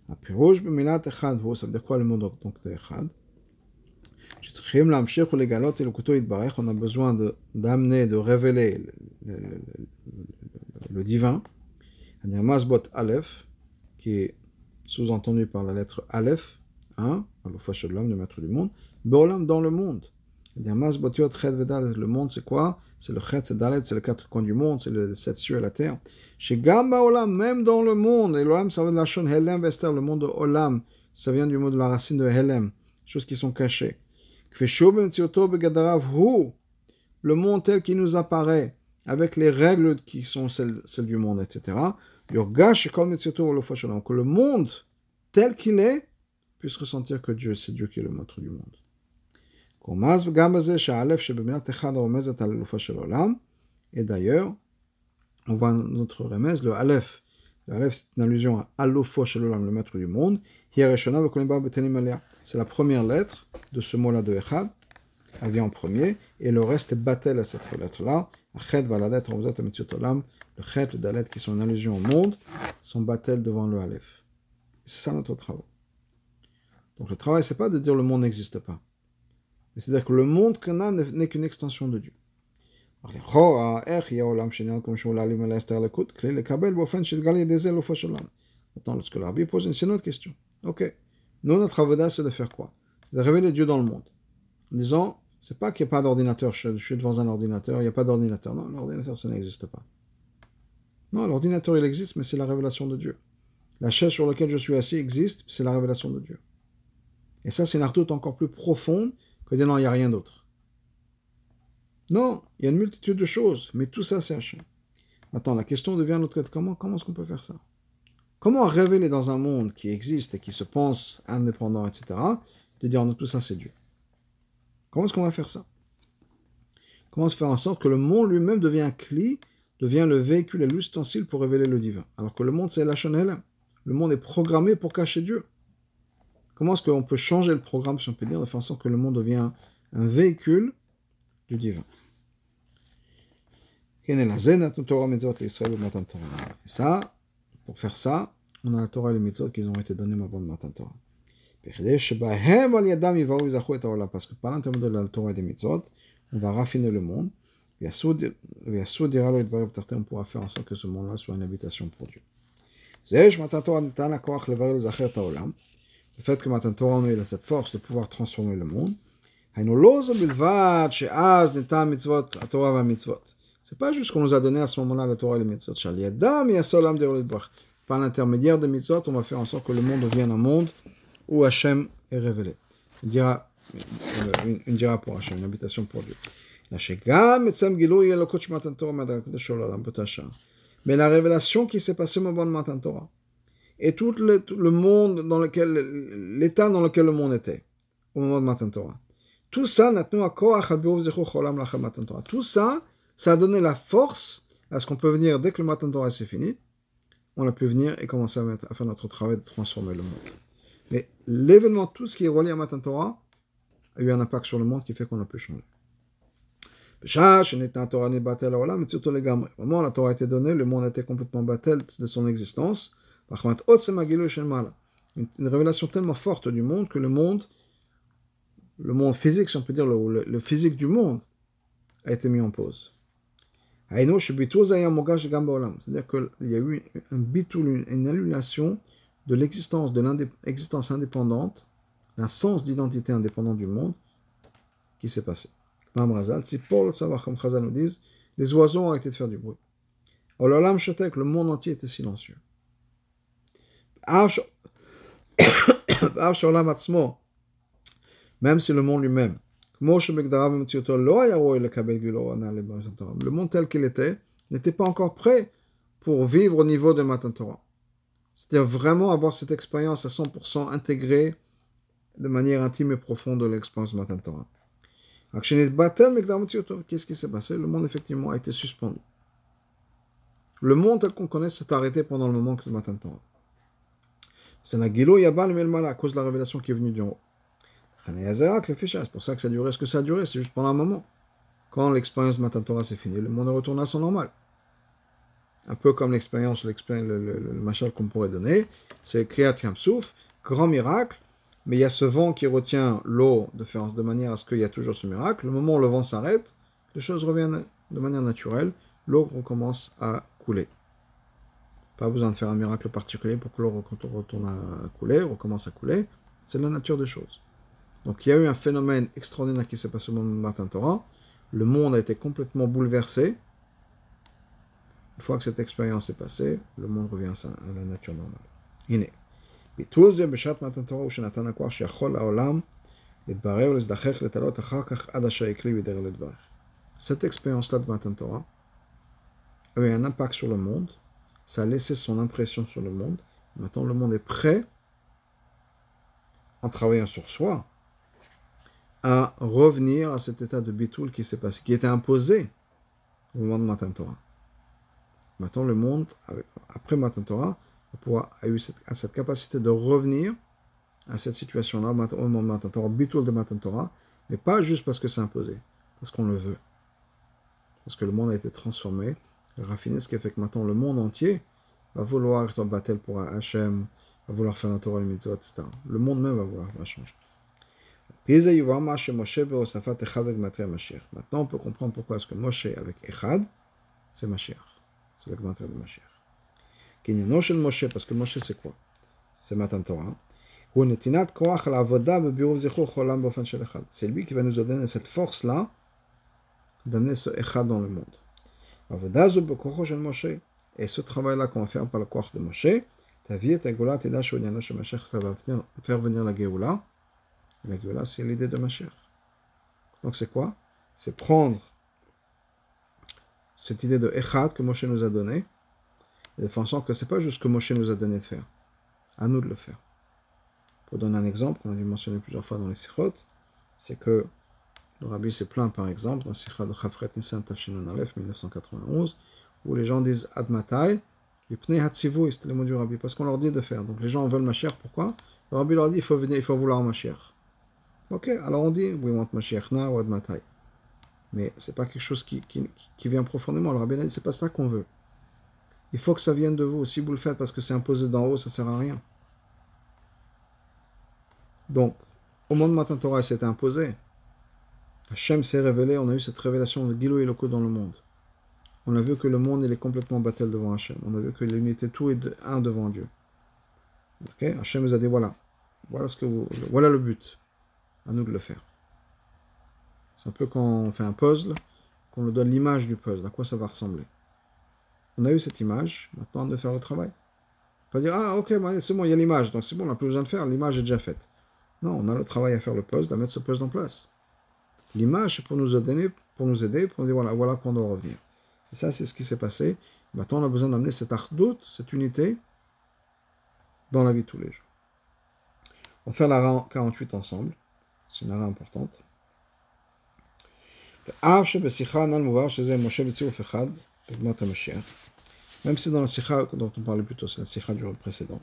הפירוש במילת אחד הוא, ça veut dire quoi le mot donc de אחד? שצריכים להמשיך ולגלות אלוקותו יתברך, on a besoin d'amener, de, de révéler le, le, le, le divin. הנרמז בot Aleph, qui est sous-entendu par la lettre Aleph, hein, le l'homme, le maître du monde, dans le monde. Le monde, c'est quoi c'est le chet, c'est dalet, c'est le quatre coins du monde, c'est le sept cieux et la terre. Chez Gamba Olam, même dans le monde, et l'Olam, ça vient de la chaîne Helem le monde de Olam, ça vient du mot de la racine de Helem, choses qui sont cachées. Le monde tel qu'il nous apparaît, avec les règles qui sont celles, celles du monde, etc. Que le monde tel qu'il est, puisse ressentir que Dieu, c'est Dieu qui est le maître du monde. Et d'ailleurs, on voit notre remèze, le Aleph. Le Aleph, c'est une allusion à Alofo Shalolam, le maître du monde. C'est la première lettre de ce mot-là de Echad. Elle vient en premier. Et le reste est Batel à cette lettre-là. Ached va la lettre Le Chet, le Dalet, qui sont une allusion au monde, sont Batel devant le Aleph. C'est ça notre travail. Donc le travail, c'est pas de dire le monde n'existe pas. C'est-à-dire que le monde qu'on a n'est qu'une extension de Dieu. Maintenant, lorsque l'arbitre pose une autre question. Ok. Nous, notre avoda, c'est de faire quoi? C'est de révéler Dieu dans le monde. En disant, c'est pas qu'il n'y a pas d'ordinateur, je, suis devant un ordinateur, il n'y a pas d'ordinateur. Non, l'ordinateur, ça n'existe pas. Non, l'ordinateur, il existe, mais c'est la révélation de Dieu. La chaise sur laquelle je suis assis existe, c'est la révélation de Dieu. Et ça, c'est une artoute encore plus profonde de dire non, il n'y a rien d'autre. Non, il y a une multitude de choses, mais tout ça, c'est Hachem. Maintenant, la question devient notre comment, comment est-ce qu'on peut faire ça? Comment révéler dans un monde qui existe et qui se pense indépendant, etc., de dire non, tout ça, c'est Dieu? Comment est-ce qu'on va faire ça? Comment se faire en sorte que le monde lui-même devient un cli devient le véhicule et l'ustensile pour révéler le divin? Alors que le monde, c'est la chanel. Le monde est programmé pour cacher Dieu. Comment est-ce qu'on peut changer le programme, si on peut dire, de façon que le monde devient un véhicule du divin? Ça, pour faire ça, on a la Torah et les mitzvot qui ont été donnés ma bonne matin Torah. Parce que par l'intermédiaire de la Torah et des mitzvot, on va raffiner le monde. On pourra faire en sorte que ce monde-là soit une habitation pour Dieu. Le fait que Matan Torah a cette force de pouvoir transformer le monde. C'est pas juste qu'on nous a donné à ce moment-là la Torah et les mitzvot. Par l'intermédiaire des mitzvot, on va faire en sorte que le monde devienne un monde où Hachem est révélé. Une dira, une, une dira pour Hachem, une habitation pour Dieu. Mais la révélation qui s'est passée au moment de Matan Torah, et tout le, monde dans lequel, l'état dans lequel le monde était, au moment de Matan Torah, tout ça, tout ça, ça a donné la force à ce qu'on peut venir, dès que le Matan Torah c'est fini, on a pu venir et commencer à, faire notre travail de transformer le monde. Mais l'événement, tout ce qui est relié à Matan Torah, a eu un impact sur le monde qui fait qu'on a pu changer. Vraiment, la Torah a été donnée, le monde était complètement battel de son existence. Une, révélation tellement forte du monde que le monde, le monde physique, si on peut dire, le, physique du monde, a été mis en pause. C'est-à-dire qu'il y a eu un une annulation de l'existence de l'existence indépendante, d'un sens d'identité indépendant du monde qui s'est passé. Si Paul savoir comme Chazal nous disent, les oiseaux ont arrêté de faire du bruit. le monde entier était silencieux. [COUGHS] Même si le monde lui-même, le monde tel qu'il était, n'était pas encore prêt pour vivre au niveau de Matan Torah. C'est-à-dire vraiment avoir cette expérience à 100% intégrée de manière intime et profonde de l'expérience de Matan Torah. Qu'est-ce qui s'est passé? Le monde, effectivement, a été suspendu. Le monde tel qu'on connaît s'est arrêté pendant le moment que le Matan Torah. C'est à cause de la révélation qui est venue du haut. C'est pour ça que ça a duré ce que ça a duré, c'est juste pendant un moment. Quand l'expérience Torah s'est finie, le monde est retourné à son normal un peu comme l'expérience, le, le, machal qu'on pourrait donner, c'est Kriyat Yamsouf, grand miracle, mais il y a ce vent qui retient l'eau de, de manière à ce qu'il y a toujours ce miracle. Le moment où le vent s'arrête, les choses reviennent de manière naturelle, l'eau recommence à couler. Pas besoin de faire un miracle particulier pour que l'eau retourne à couler, recommence à couler. C'est la nature des choses. Donc il y a eu un phénomène extraordinaire qui s'est passé au moment de Matin Torah. Le monde a été complètement bouleversé une fois que cette expérience est passée, le monde revient à la nature normale. הנה, ביטול זה בשעת מתן תורה הוא שנתן הכוח שיכול לעולם להתברר ולהזדחך לטלות אחר כך עד אשר יקלי וידבר להתברך. Cette expérience-là de Matan Torah a eu un impact sur le monde, ça a laissé son impression sur le monde. Maintenant, le monde est prêt, en travaillant sur soi, à revenir à cet état de bitoul qui s'est passé, qui était imposé au moment de Matan Torah. Maintenant, le monde, après Matan Torah, a eu cette, capacité de revenir à cette situation-là au moment de Matan Torah, bitoul de Matan Torah, mais pas juste parce que c'est imposé, parce qu'on le veut. Parce que le monde a été transformé, raffiné, ce qui fait que maintenant le monde entier va vouloir être battel pour Hachem, va vouloir faire la Torah, les mitzvot, etc. Le monde même va vouloir va changer. Maintenant, on peut comprendre pourquoi est-ce que Moshe avec Echad, c'est Mashiach. C'est le commentaire de Mashiach. Shel Moshe, parce que Moshe c'est quoi? C'est Matan Torah. C'est lui qui va nous donner cette force-là d'amener ce Echad dans le monde. Et ce travail-là qu'on va faire par le corps de Moshe, ça va faire venir la Géoula. La Géoula, c'est l'idée de Mashiach. Donc c'est quoi? C'est prendre cette idée de Echad que Moshe nous a donné, et de façon que ce n'est pas juste ce que Moshe nous a donné de faire, à nous de le faire. Pour donner un exemple, qu'on a dû mentionner plusieurs fois dans les Sikhot, c'est que le rabbi s'est plaint par exemple dans Sikha de Chafret Nissan Aleph 1991, où les gens disent Admatai, Yipne Hatsivu, c'était le mot du rabbi, parce qu'on leur dit de faire. Donc les gens veulent Mashiach, pourquoi? Le rabbi leur dit il faut venir, il faut vouloir Mashiach. Ok, alors on dit We want Mashiach now ou Admatai. Mais c'est pas quelque chose qui, qui, vient profondément. Le rabbi a dit c'est pas ça qu'on veut. Il faut que ça vienne de vous. Si vous le faites parce que c'est imposé d'en haut, ça sert à rien. Donc, au monde Matin Torah, c'était imposé. Hachem s'est révélé, on a eu cette révélation de Gilo et Loko dans le monde. On a vu que le monde est complètement battel devant Hachem. On a vu que l'unité tout est un devant Dieu. Ok? Hachem nous a dit voilà, voilà le but. À nous de le faire. C'est un peu quand on fait un puzzle, qu'on nous donne l'image du puzzle, à quoi ça va ressembler? On a eu cette image, maintenant doit faire le travail. Pas dire ah ok c'est bon il y a l'image donc c'est bon on n'a plus besoin de faire l'image est déjà faite. Non on a le travail à faire le puzzle, à mettre ce puzzle en place. L'image, pour nous aider, pour nous aider, pour nous dire voilà, voilà qu'on doit revenir. Et ça, c'est ce qui s'est passé. Maintenant, on a besoin d'amener cette ardoute, cette unité, dans la vie de tous les jours. On faire la 48 ensemble. C'est une arra importante. Même si dans la sikha dont on parlait plutôt, c'est la sikha du précédent,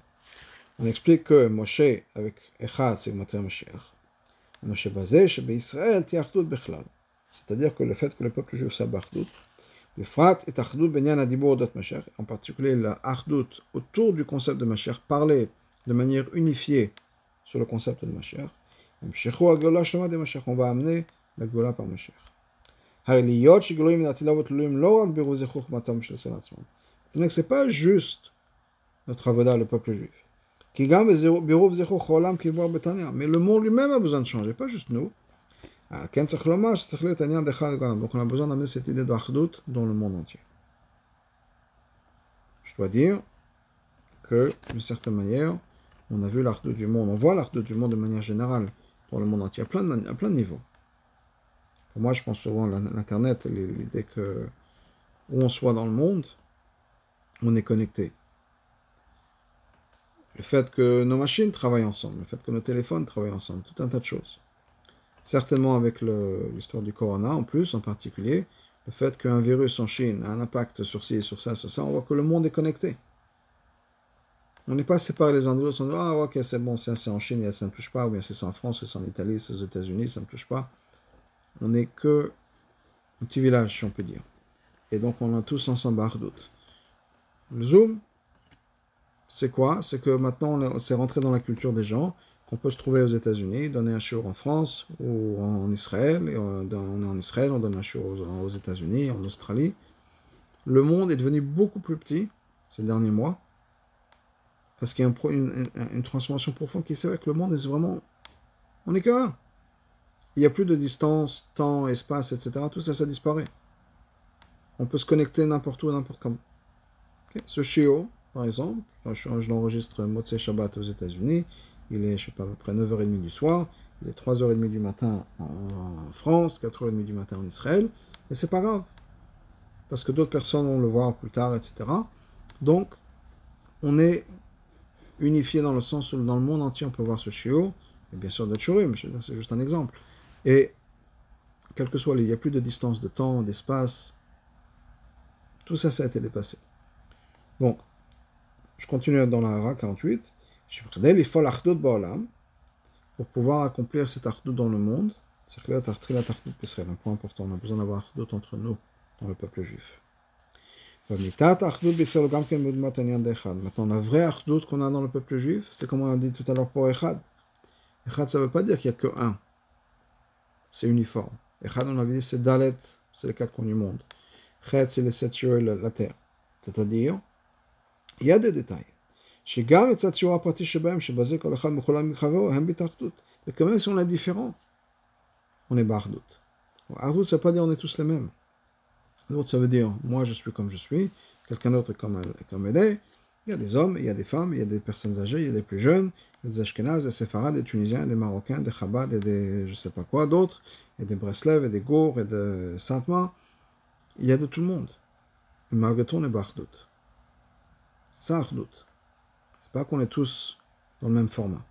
on explique que Moshe avec Echad, c'est Mashiach. C'est-à-dire que le fait que le peuple juif soit le frat est Achdut Benyan Adibur Dot en particulier la autour du concept de Mashiach, parler de manière unifiée sur le concept de Mashiach. On va amener la Gola par Mashiach. Donc c'est pas juste notre avoda, le peuple juif. Mais le monde lui-même a besoin de changer, pas juste nous. Donc on a besoin d'amener cette idée d'Achdut dans le monde entier. Je dois dire que, d'une certaine manière, on a vu l'Achdut du monde, on voit l'Achdut du monde de manière générale dans le monde entier, à plein à plein de niveaux. Pour moi, je pense souvent à l'Internet, l'idée que où on soit dans le monde, on est connecté le fait que nos machines travaillent ensemble, le fait que nos téléphones travaillent ensemble, tout un tas de choses. Certainement avec l'histoire du corona en plus, en particulier, le fait qu'un virus en Chine a un impact sur ci, sur ça, sur ça, on voit que le monde est connecté. On n'est pas séparés les uns des autres, on dit Ah, ok, c'est bon, c'est en Chine, ça ne me touche pas, ou bien c'est en France, c'est en Italie, c'est aux États-Unis, ça ne touche pas. On n'est que un petit village, si on peut dire. Et donc on a tous ensemble Ardout. Le Zoom, c'est quoi? C'est que maintenant, c'est rentré dans la culture des gens, qu'on peut se trouver aux États-Unis, donner un show en France ou en Israël. On est en Israël, on donne un show aux, États-Unis, en Australie. Le monde est devenu beaucoup plus petit ces derniers mois, parce qu'il y a une, transformation profonde qui s'est avec le monde, et c'est vraiment... On est qu'un. Il n'y a plus de distance, temps, espace, etc. Tout ça, ça disparaît. On peut se connecter n'importe où, n'importe comment. Ce chiot, par exemple. je, l'enregistre Motse Shabbat aux États-Unis. Il est, je sais pas, à peu près 9h30 du soir. Il est 3h30 du matin en France, 4h30 du matin en Israël. Mais c'est pas grave. Parce que d'autres personnes vont le voir plus tard, etc. Donc, on est unifié dans le sens où dans le monde entier, on peut voir ce chiot. Et bien sûr, d'autres mais c'est juste un exemple. Et, quel que soit, il n'y a plus de distance de temps, d'espace. Tout ça, ça a été dépassé. Donc, je continue dans la Hara 48. Pour pouvoir accomplir cet ardout dans le monde, c'est un point important. On a besoin d'avoir ardout entre nous, dans le peuple juif. Maintenant, la vraie ardout qu'on a dans le peuple juif, c'est comme on a dit tout à l'heure pour Echad. Echad, ça ne veut pas dire qu'il n'y a que un. C'est uniforme. Echad, on avait dit, c'est Dalet, c'est les quatre coins du monde. Chet, c'est les sept cieux la terre. C'est-à-dire, il y a des détails. שגם מצד שיעור הפרטי שבהם, שבזה כל אחד מחולם מחברו, הם בהתאחדות. וכמובן si on est différent, on est באחדות. Ardout, ça ne veut pas dire on est tous les mêmes. Ardout, ça veut dire moi je suis comme je suis, quelqu'un d'autre comme elle, comme elle est. Il y a des hommes, il y a des femmes, il y a des personnes âgées, il y a des plus jeunes, il y a des Ashkenazes, des Séfarades, des Tunisiens, des Marocains, des Chabad et des je ne sais pas quoi d'autres, et des Breslev et des Gour et de Sainte-Marie. Il y a de tout le monde. Et malgré tout, on est Bachdout. C'est ça, Ardout pas qu'on est tous dans le même format.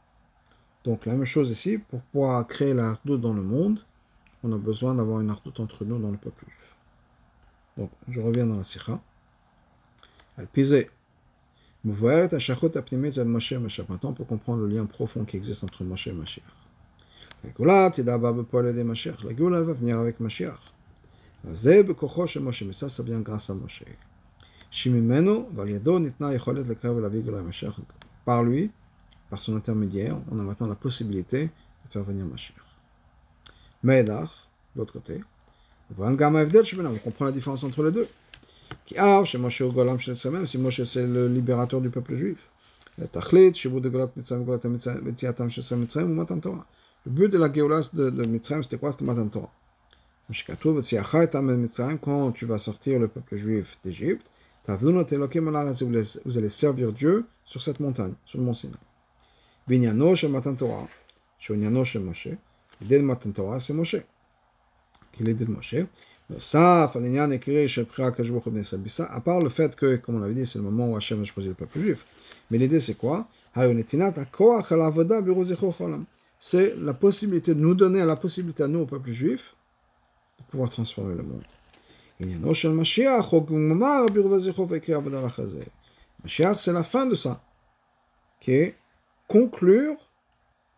Donc la même chose ici, pour pouvoir créer la dans le monde, on a besoin d'avoir une ardoute entre nous dans le peuple juif. Donc je reviens dans la sikha. Elle pisait. Vous voyez, à Shachot Apnimet de Moshe et Mashiach. Maintenant, peut comprendre le lien profond qui existe entre Moshe et Mashiach. La de Mashiach. La elle va venir avec Mashiach. Zeb Kocho Moshe. Mais ça, ça vient grâce à Moshe. Par lui, par son intermédiaire, on a maintenant la possibilité de faire venir Mashiach. Me'edach, de l'autre côté, on comprend la différence entre les deux. Qui chez Moshe Golam si Moshe c'est le libérateur du peuple juif. Le but de la Géolas de, de Mitzrayim, c'était quoi C'était Matan Torah. Quand tu vas sortir le peuple juif d'Égypte, vous allez servir Dieu sur cette montagne, sur le mont Sinaï. Chez Matan Torah, chez Moshe, l'idée de Matan Torah, c'est Moshe de Moshe. Ça, à part le fait que, comme on l'avait dit, c'est le moment où Hachem a choisi le peuple juif. Mais l'idée, c'est quoi? C'est la possibilité de nous donner la possibilité à nous, au peuple juif, de pouvoir transformer le monde. Mashiach, c'est la fin de ça, qui est conclure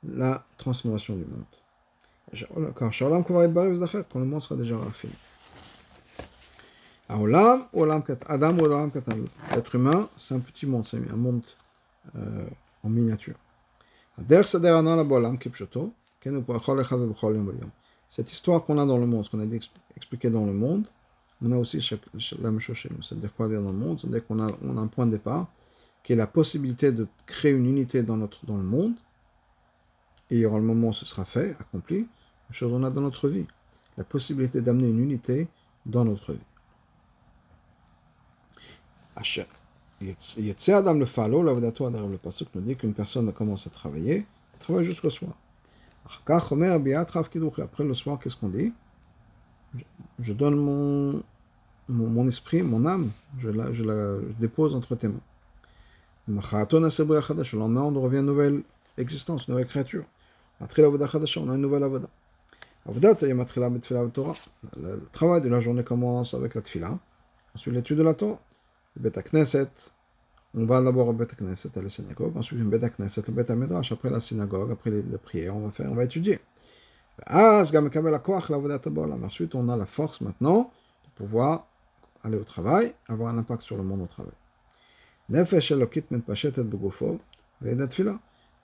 la transformation du monde. L'être humain, c'est un petit monde, c'est un monde euh, en miniature. Cette histoire qu'on a dans le monde, ce qu'on a expliqué dans le monde, on a aussi la nous. C'est-à-dire quoi dire dans le monde C'est-à-dire qu'on a, on a un point de départ qui est la possibilité de créer une unité dans, notre, dans le monde. Et il y aura le moment où ce sera fait, accompli chose on a dans notre vie. La possibilité d'amener une unité dans notre vie. Adam le falo, le pasuk nous dit qu'une personne commence à travailler, elle travaille jusqu'au soir. Après le soir, qu'est-ce qu'on dit? Je, donne mon, mon, esprit, mon âme, je la, je la dépose entre tes mains. Le lendemain, on revient à une nouvelle existence, une nouvelle créature. On a une nouvelle avada. Le travail de la journée commence avec la tfila, ensuite l'étude de la Torah. On va d'abord au Bet Knesset, à la synagogue, ensuite le Bet Knesset, le Bet Midrash, après la synagogue, après les, prières, on va faire, on va étudier. Ensuite, on a la force maintenant de pouvoir aller au travail, avoir un impact sur le monde au travail.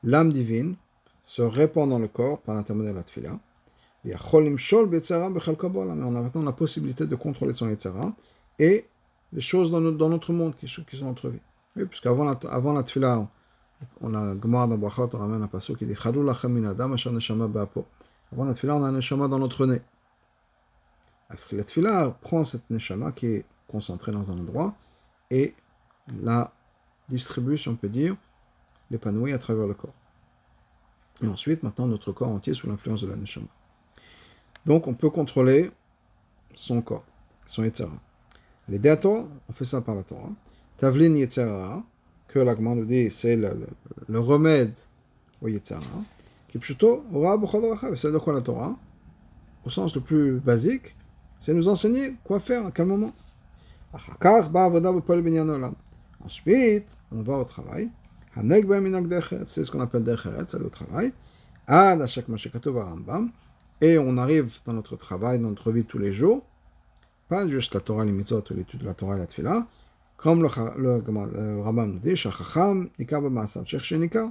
L'âme divine se répand dans le corps par l'intermédiaire de la tfila. On a maintenant la possibilité de contrôler son Yetzara et les choses dans, notre monde qui, qui sont notre vie. Oui, puisqu'avant la, avant la tfila, on a Gemara dans Brachot, on ramène un passage qui dit. Avant la tfila, on a un neshama dans notre nez. La tfila prend cette neshama qui est concentrée dans un endroit et la distribue, si on peut dire, l'épanouit à travers le corps. Et ensuite, maintenant, notre corps entier sous l'influence de la neshama. Donc on peut contrôler son corps, son Yetzara. Les Torah, on fait ça par la Torah. Tavlin Yetzara, que la nous dit, c'est le, remède au Yetzara. Qui plutôt, c'est de quoi la Torah, au sens le plus basique, c'est nous enseigner quoi faire, à quel moment. Ensuite, on va au travail. C'est ce qu'on appelle c'est le travail. Et on arrive dans notre travail, dans notre vie tous les jours, pas juste la Torah, les mitzvot, l'étude de la Torah et la tefillah, comme le, le, nous dit, Shachacham, Nika b'masav, chercher Nika,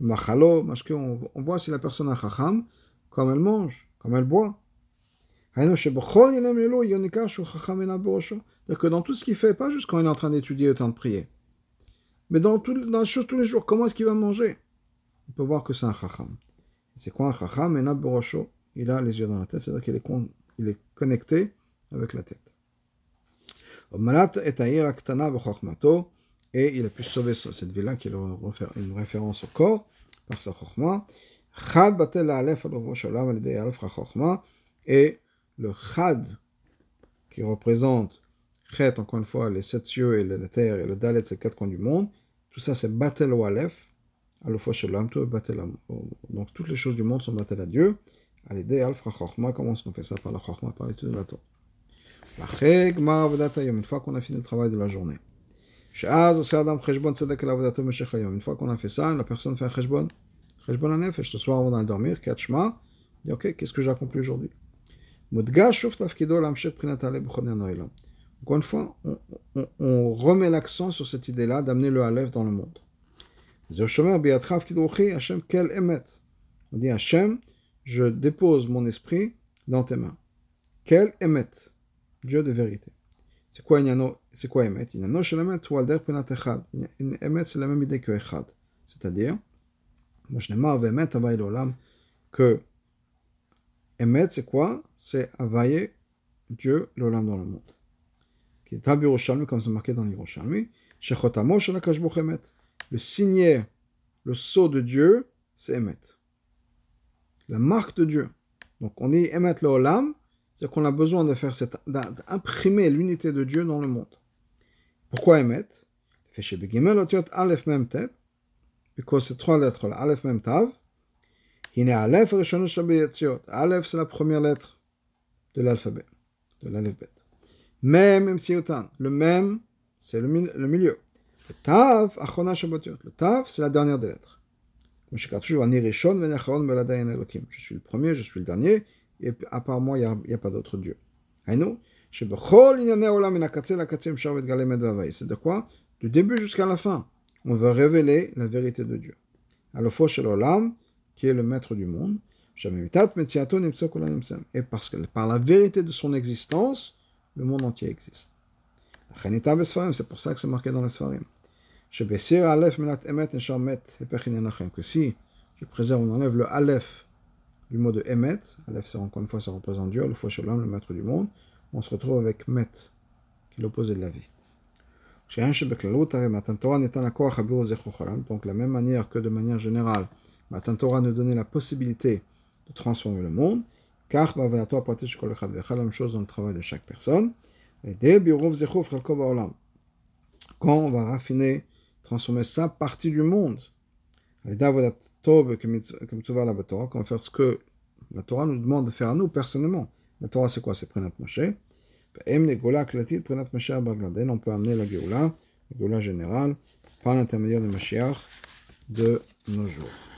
Machalo, on voit si la personne a Chacham, comme elle mange, comme elle boit. C'est-à-dire que dans tout ce qu'il fait, pas juste quand il est en train d'étudier au temps de prier, mais dans, tout, dans les choses tous les jours, comment est-ce qu'il va manger? On peut voir que c'est un Chacham. C'est quoi un Chacham? Il a les yeux dans la tête, c'est-à-dire qu'il est, il est connecté avec la tête. Et il a pu sauver cette ville-là, qui est une référence au corps, par sa chokma. Et le chad, qui représente chet, encore une fois, les sept cieux et la terre, et le dalet, c'est quatre coins du monde. Tout ça, c'est batel ou alef, Donc, toutes les choses du monde sont batel à Dieu à l'idée Alpha Chochma, comment est-ce qu'on fait ça par la Chochma, par l'étude de la Torah? Une fois qu'on a fini le travail de la journée. Une fois qu'on a fait ça, la personne fait un cheshbon, cheshbon anefesh, le soir avant d'aller dormir, dit ok, qu'est-ce que j'ai accompli aujourd'hui? Encore une fois, on, on, on remet l'accent sur cette idée-là d'amener le Aleph dans le monde. On dit Hachem, je dépose mon esprit dans tes mains. Quel émet Dieu de vérité. C'est quoi c'est quoi. Emet, c'est la même idée que Echad. C'est-à-dire, que Emet, c'est quoi? C'est Avaye Dieu, l'Olam dans le monde. Qui est comme c'est marqué dans l'Yerushalmi, Shechotamo. Le signet, le sceau de Dieu, c'est Emet. La marque de Dieu. Donc on dit Emet l'Olam, c'est qu'on a besoin de faire cette, d'imprimer l'unité de Dieu dans le monde. Pourquoi Emet? Tet, because c'est trois lettres Aleph Mem Tav. Hine Aleph Aleph c'est la première lettre de l'alphabet, de l'alphabet. Mem Mem le Mem c'est le, milieu. Le Tav Achona Shabbotiot, le Tav c'est la dernière des lettres. Je suis le premier, je suis le dernier, et à part moi, il n'y a, pas d'autre Dieu. C'est de quoi Du début jusqu'à la fin, on veut révéler la vérité de Dieu. Alors, qui est le maître du monde, et parce que par la vérité de son existence, le monde entier existe. C'est pour ça que c'est marqué dans les Sfarim. Que si je préserve, on enlève le Aleph du mot de Emet, Aleph, c'est encore une fois, ça représente Dieu, le Shalom, le maître du monde, on se retrouve avec Met, qui est l'opposé de la vie. Donc, la même manière que de manière générale, Matan Torah nous donnait la possibilité de transformer le monde, car la même chose dans le travail de chaque personne. Quand on va raffiner, transformer sa partie du monde, quand on va faire ce que la Torah nous demande de faire à nous personnellement. La Torah, c'est quoi? C'est Prenat Moshe. On peut amener la Géoula, la Géoula générale, par l'intermédiaire de Mashiach de nos jours.